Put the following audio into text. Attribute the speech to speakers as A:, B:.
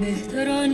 A: بهتران